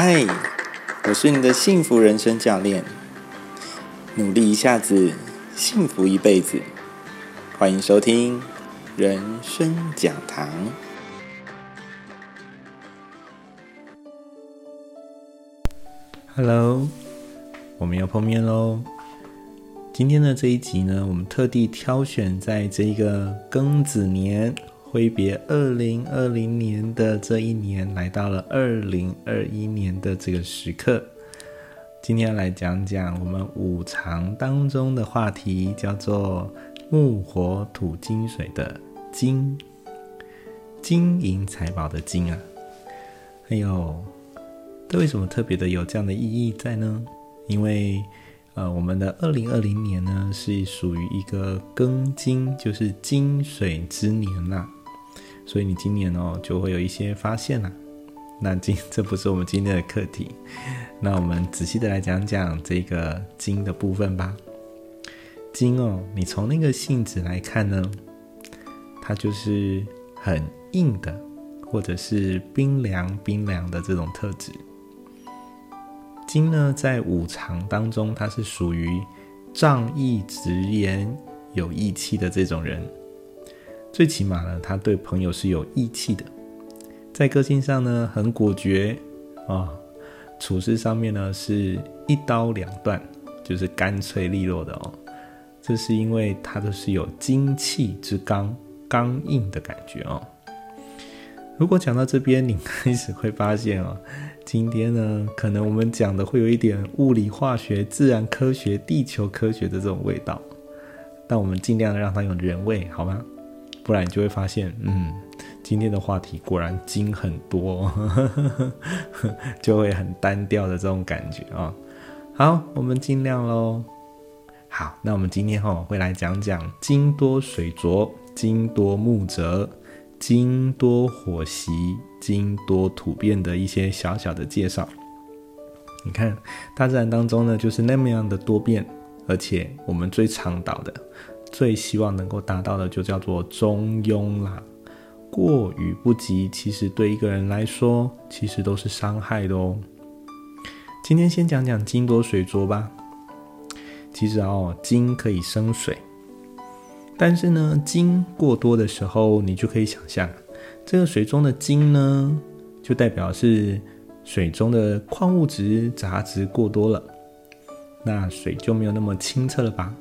嗨，我是你的幸福人生教练。努力一下子，幸福一辈子。欢迎收听人生讲堂。Hello，我们又碰面喽。今天的这一集呢，我们特地挑选在这个庚子年。挥别二零二零年的这一年，来到了二零二一年的这个时刻。今天来讲讲我们五常当中的话题，叫做木火土金水的金，金银财宝的金啊。还有，这为什么特别的有这样的意义在呢？因为，呃，我们的二零二零年呢，是属于一个庚金，就是金水之年啦。所以你今年哦就会有一些发现啦。那今 这不是我们今天的课题，那我们仔细的来讲讲这个金的部分吧。金哦，你从那个性质来看呢，它就是很硬的，或者是冰凉冰凉的这种特质。金呢，在五常当中，它是属于仗义直言、有义气的这种人。最起码呢，他对朋友是有义气的，在个性上呢很果决啊，处事上面呢是一刀两断，就是干脆利落的哦。这是因为他都是有精气之刚，刚硬的感觉哦。如果讲到这边，你开始会发现哦，今天呢可能我们讲的会有一点物理、化学、自然科学、地球科学的这种味道，但我们尽量让它有人味，好吗？不然你就会发现，嗯，今天的话题果然精很多，就会很单调的这种感觉啊。好，我们尽量喽。好，那我们今天哈会来讲讲金多水浊、金多木泽、金多火习、金多土变的一些小小的介绍。你看，大自然当中呢，就是那么样的多变，而且我们最倡导的。最希望能够达到的就叫做中庸啦，过与不及，其实对一个人来说，其实都是伤害的哦。今天先讲讲金多水浊吧。其实哦，金可以生水，但是呢，金过多的时候，你就可以想象，这个水中的金呢，就代表是水中的矿物质杂质过多了，那水就没有那么清澈了吧？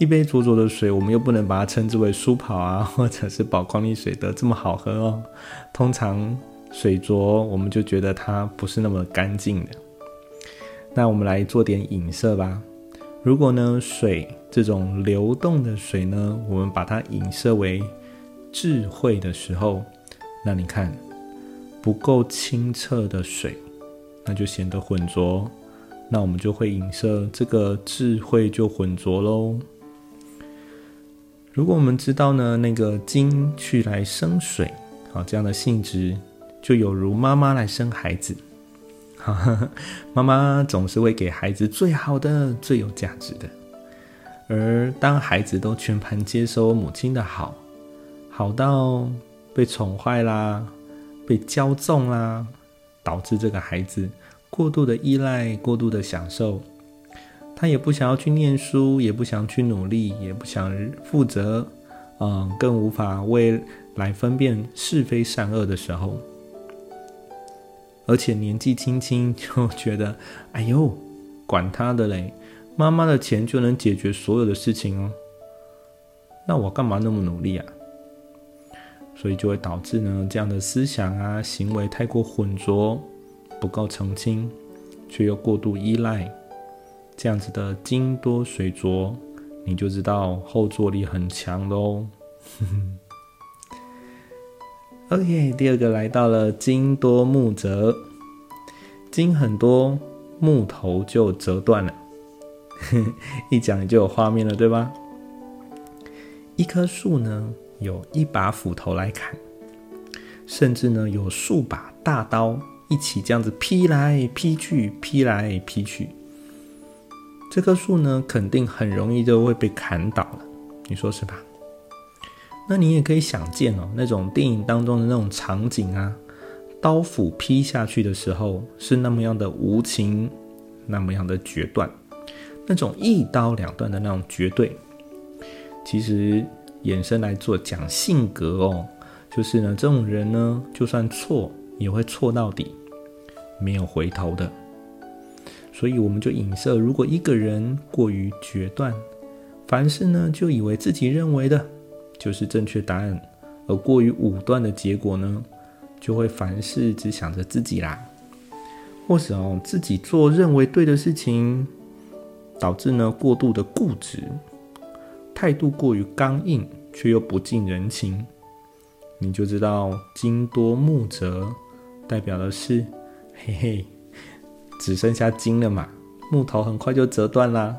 一杯浊浊的水，我们又不能把它称之为舒跑啊，或者是宝矿力水的这么好喝哦。通常水浊，我们就觉得它不是那么干净的。那我们来做点影射吧。如果呢，水这种流动的水呢，我们把它影射为智慧的时候，那你看不够清澈的水，那就显得浑浊。那我们就会影射这个智慧就浑浊喽。如果我们知道呢，那个金去来生水，好这样的性质，就有如妈妈来生孩子，妈妈总是会给孩子最好的、最有价值的。而当孩子都全盘接收母亲的好，好到被宠坏啦、被骄纵啦，导致这个孩子过度的依赖、过度的享受。他也不想要去念书，也不想去努力，也不想负责，嗯，更无法为来分辨是非善恶的时候，而且年纪轻轻就觉得，哎呦，管他的嘞，妈妈的钱就能解决所有的事情哦，那我干嘛那么努力啊？所以就会导致呢这样的思想啊行为太过浑浊，不够澄清，却又过度依赖。这样子的金多水浊，你就知道后坐力很强喽。OK，第二个来到了金多木折，金很多，木头就折断了。一讲就有画面了，对吧？一棵树呢，有一把斧头来砍，甚至呢有数把大刀一起这样子劈来劈去，劈来劈去。这棵树呢，肯定很容易就会被砍倒了，你说是吧？那你也可以想见哦，那种电影当中的那种场景啊，刀斧劈下去的时候是那么样的无情，那么样的决断，那种一刀两断的那种绝对。其实衍生来做讲性格哦，就是呢，这种人呢，就算错也会错到底，没有回头的。所以我们就影射，如果一个人过于决断，凡事呢就以为自己认为的就是正确答案，而过于武断的结果呢，就会凡事只想着自己啦，或者哦自己做认为对的事情，导致呢过度的固执。态度过于刚硬，却又不近人情，你就知道金多木折，代表的是，嘿嘿，只剩下金了嘛，木头很快就折断啦，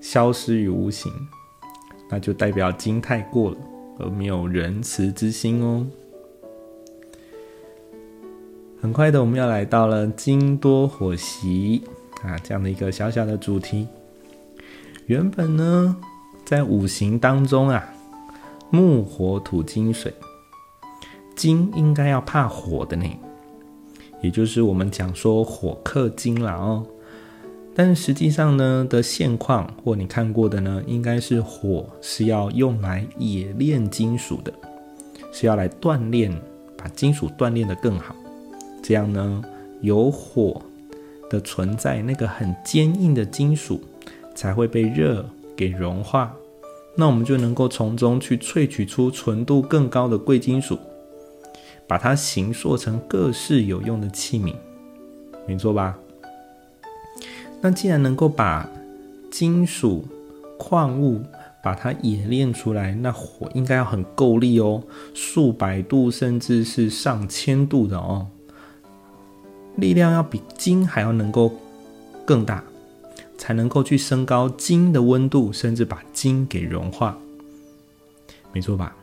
消失于无形，那就代表金太过了，而没有仁慈之心哦。很快的，我们要来到了金多火习啊这样的一个小小的主题，原本呢。在五行当中啊，木火土金水，金应该要怕火的呢，也就是我们讲说火克金了哦。但实际上呢的现况，或你看过的呢，应该是火是要用来冶炼金属的，是要来锻炼，把金属锻炼的更好。这样呢，有火的存在，那个很坚硬的金属才会被热给融化。那我们就能够从中去萃取出纯度更高的贵金属，把它形塑成各式有用的器皿，没错吧？那既然能够把金属矿物把它冶炼出来，那火应该要很够力哦，数百度甚至是上千度的哦，力量要比金还要能够更大。才能够去升高金的温度，甚至把金给融化，没错吧？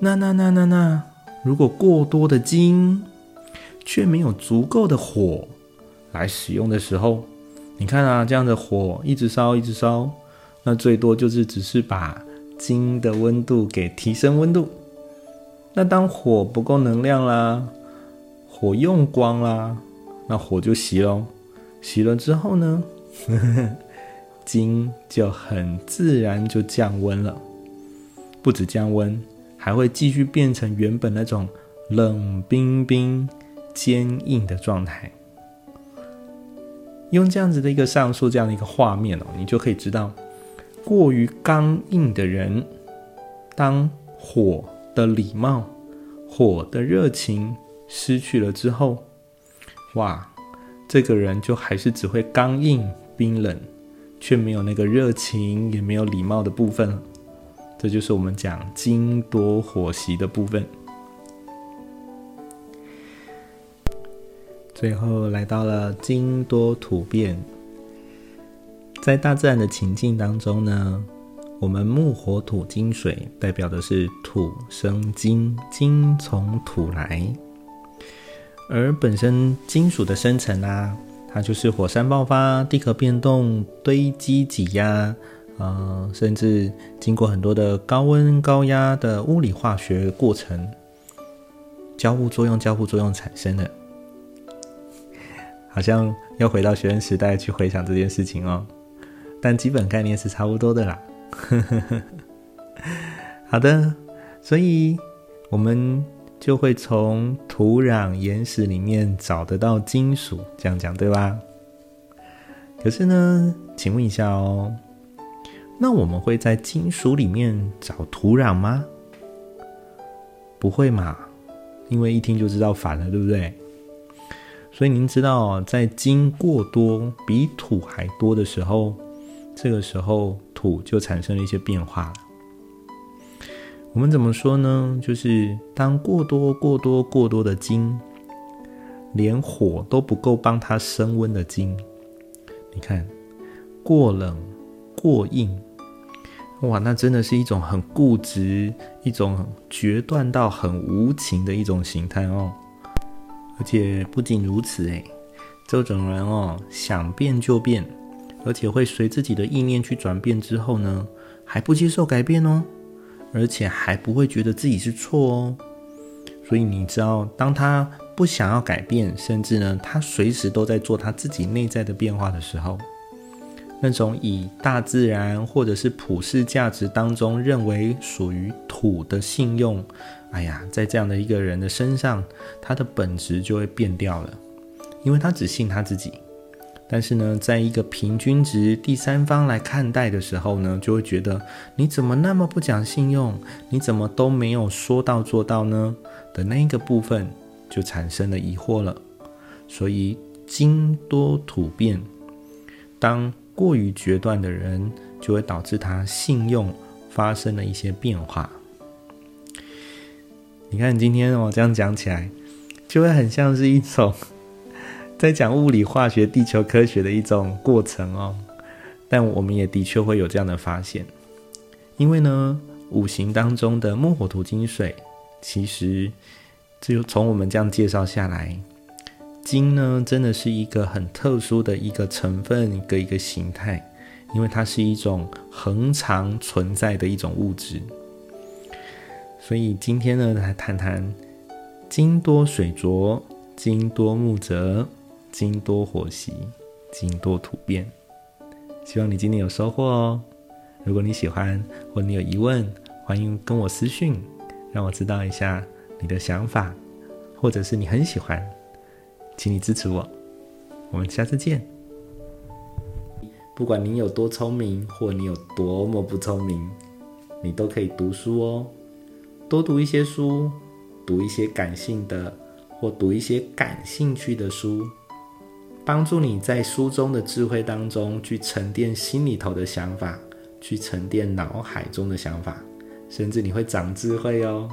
那那那那那，如果过多的金却没有足够的火来使用的时候，你看啊，这样的火一直烧一直烧，那最多就是只是把金的温度给提升温度。那当火不够能量啦，火用光啦，那火就熄喽。熄了之后呢？金就很自然就降温了，不止降温，还会继续变成原本那种冷冰冰、坚硬的状态。用这样子的一个上述这样的一个画面哦，你就可以知道，过于刚硬的人，当火的礼貌、火的热情失去了之后，哇，这个人就还是只会刚硬。冰冷，却没有那个热情，也没有礼貌的部分。这就是我们讲金多火习的部分。最后来到了金多土变，在大自然的情境当中呢，我们木火土金水代表的是土生金，金从土来，而本身金属的生成啊。它就是火山爆发、地壳变动、堆积挤压，呃，甚至经过很多的高温高压的物理化学过程，交互作用、交互作用产生的，好像要回到学生时代去回想这件事情哦。但基本概念是差不多的啦。好的，所以我们。就会从土壤、岩石里面找得到金属，这样讲对吧？可是呢，请问一下哦，那我们会在金属里面找土壤吗？不会嘛，因为一听就知道反了，对不对？所以您知道，在金过多比土还多的时候，这个时候土就产生了一些变化了。我们怎么说呢？就是当过多、过多、过多的金，连火都不够帮它升温的金，你看，过冷、过硬，哇，那真的是一种很固执、一种决断到很无情的一种形态哦。而且不仅如此，诶，这种人哦，想变就变，而且会随自己的意念去转变之后呢，还不接受改变哦。而且还不会觉得自己是错哦，所以你知道，当他不想要改变，甚至呢，他随时都在做他自己内在的变化的时候，那种以大自然或者是普世价值当中认为属于土的信用，哎呀，在这样的一个人的身上，他的本质就会变掉了，因为他只信他自己。但是呢，在一个平均值第三方来看待的时候呢，就会觉得你怎么那么不讲信用？你怎么都没有说到做到呢？的那一个部分就产生了疑惑了。所以金多土变，当过于决断的人，就会导致他信用发生了一些变化。你看今天我这样讲起来，就会很像是一种。在讲物理、化学、地球科学的一种过程哦，但我们也的确会有这样的发现，因为呢，五行当中的木、火、土、金、水，其实就从我们这样介绍下来，金呢真的是一个很特殊的一个成分，一个一个形态，因为它是一种恒常存在的一种物质。所以今天呢，来谈谈金多水浊，金多木泽。金多火习，金多土变。希望你今天有收获哦。如果你喜欢或你有疑问，欢迎跟我私讯，让我知道一下你的想法，或者是你很喜欢，请你支持我。我们下次见。不管你有多聪明，或你有多么不聪明，你都可以读书哦。多读一些书，读一些感性的，或读一些感兴趣的书。帮助你在书中的智慧当中去沉淀心里头的想法，去沉淀脑海中的想法，甚至你会长智慧哦。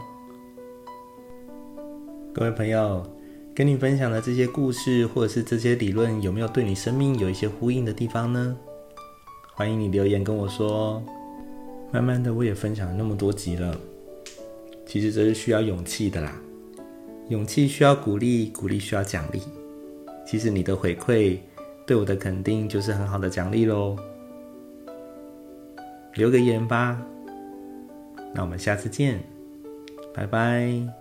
各位朋友，跟你分享的这些故事或者是这些理论，有没有对你生命有一些呼应的地方呢？欢迎你留言跟我说。慢慢的，我也分享了那么多集了，其实这是需要勇气的啦，勇气需要鼓励，鼓励需要奖励。其实你的回馈对我的肯定就是很好的奖励喽，留个言吧，那我们下次见，拜拜。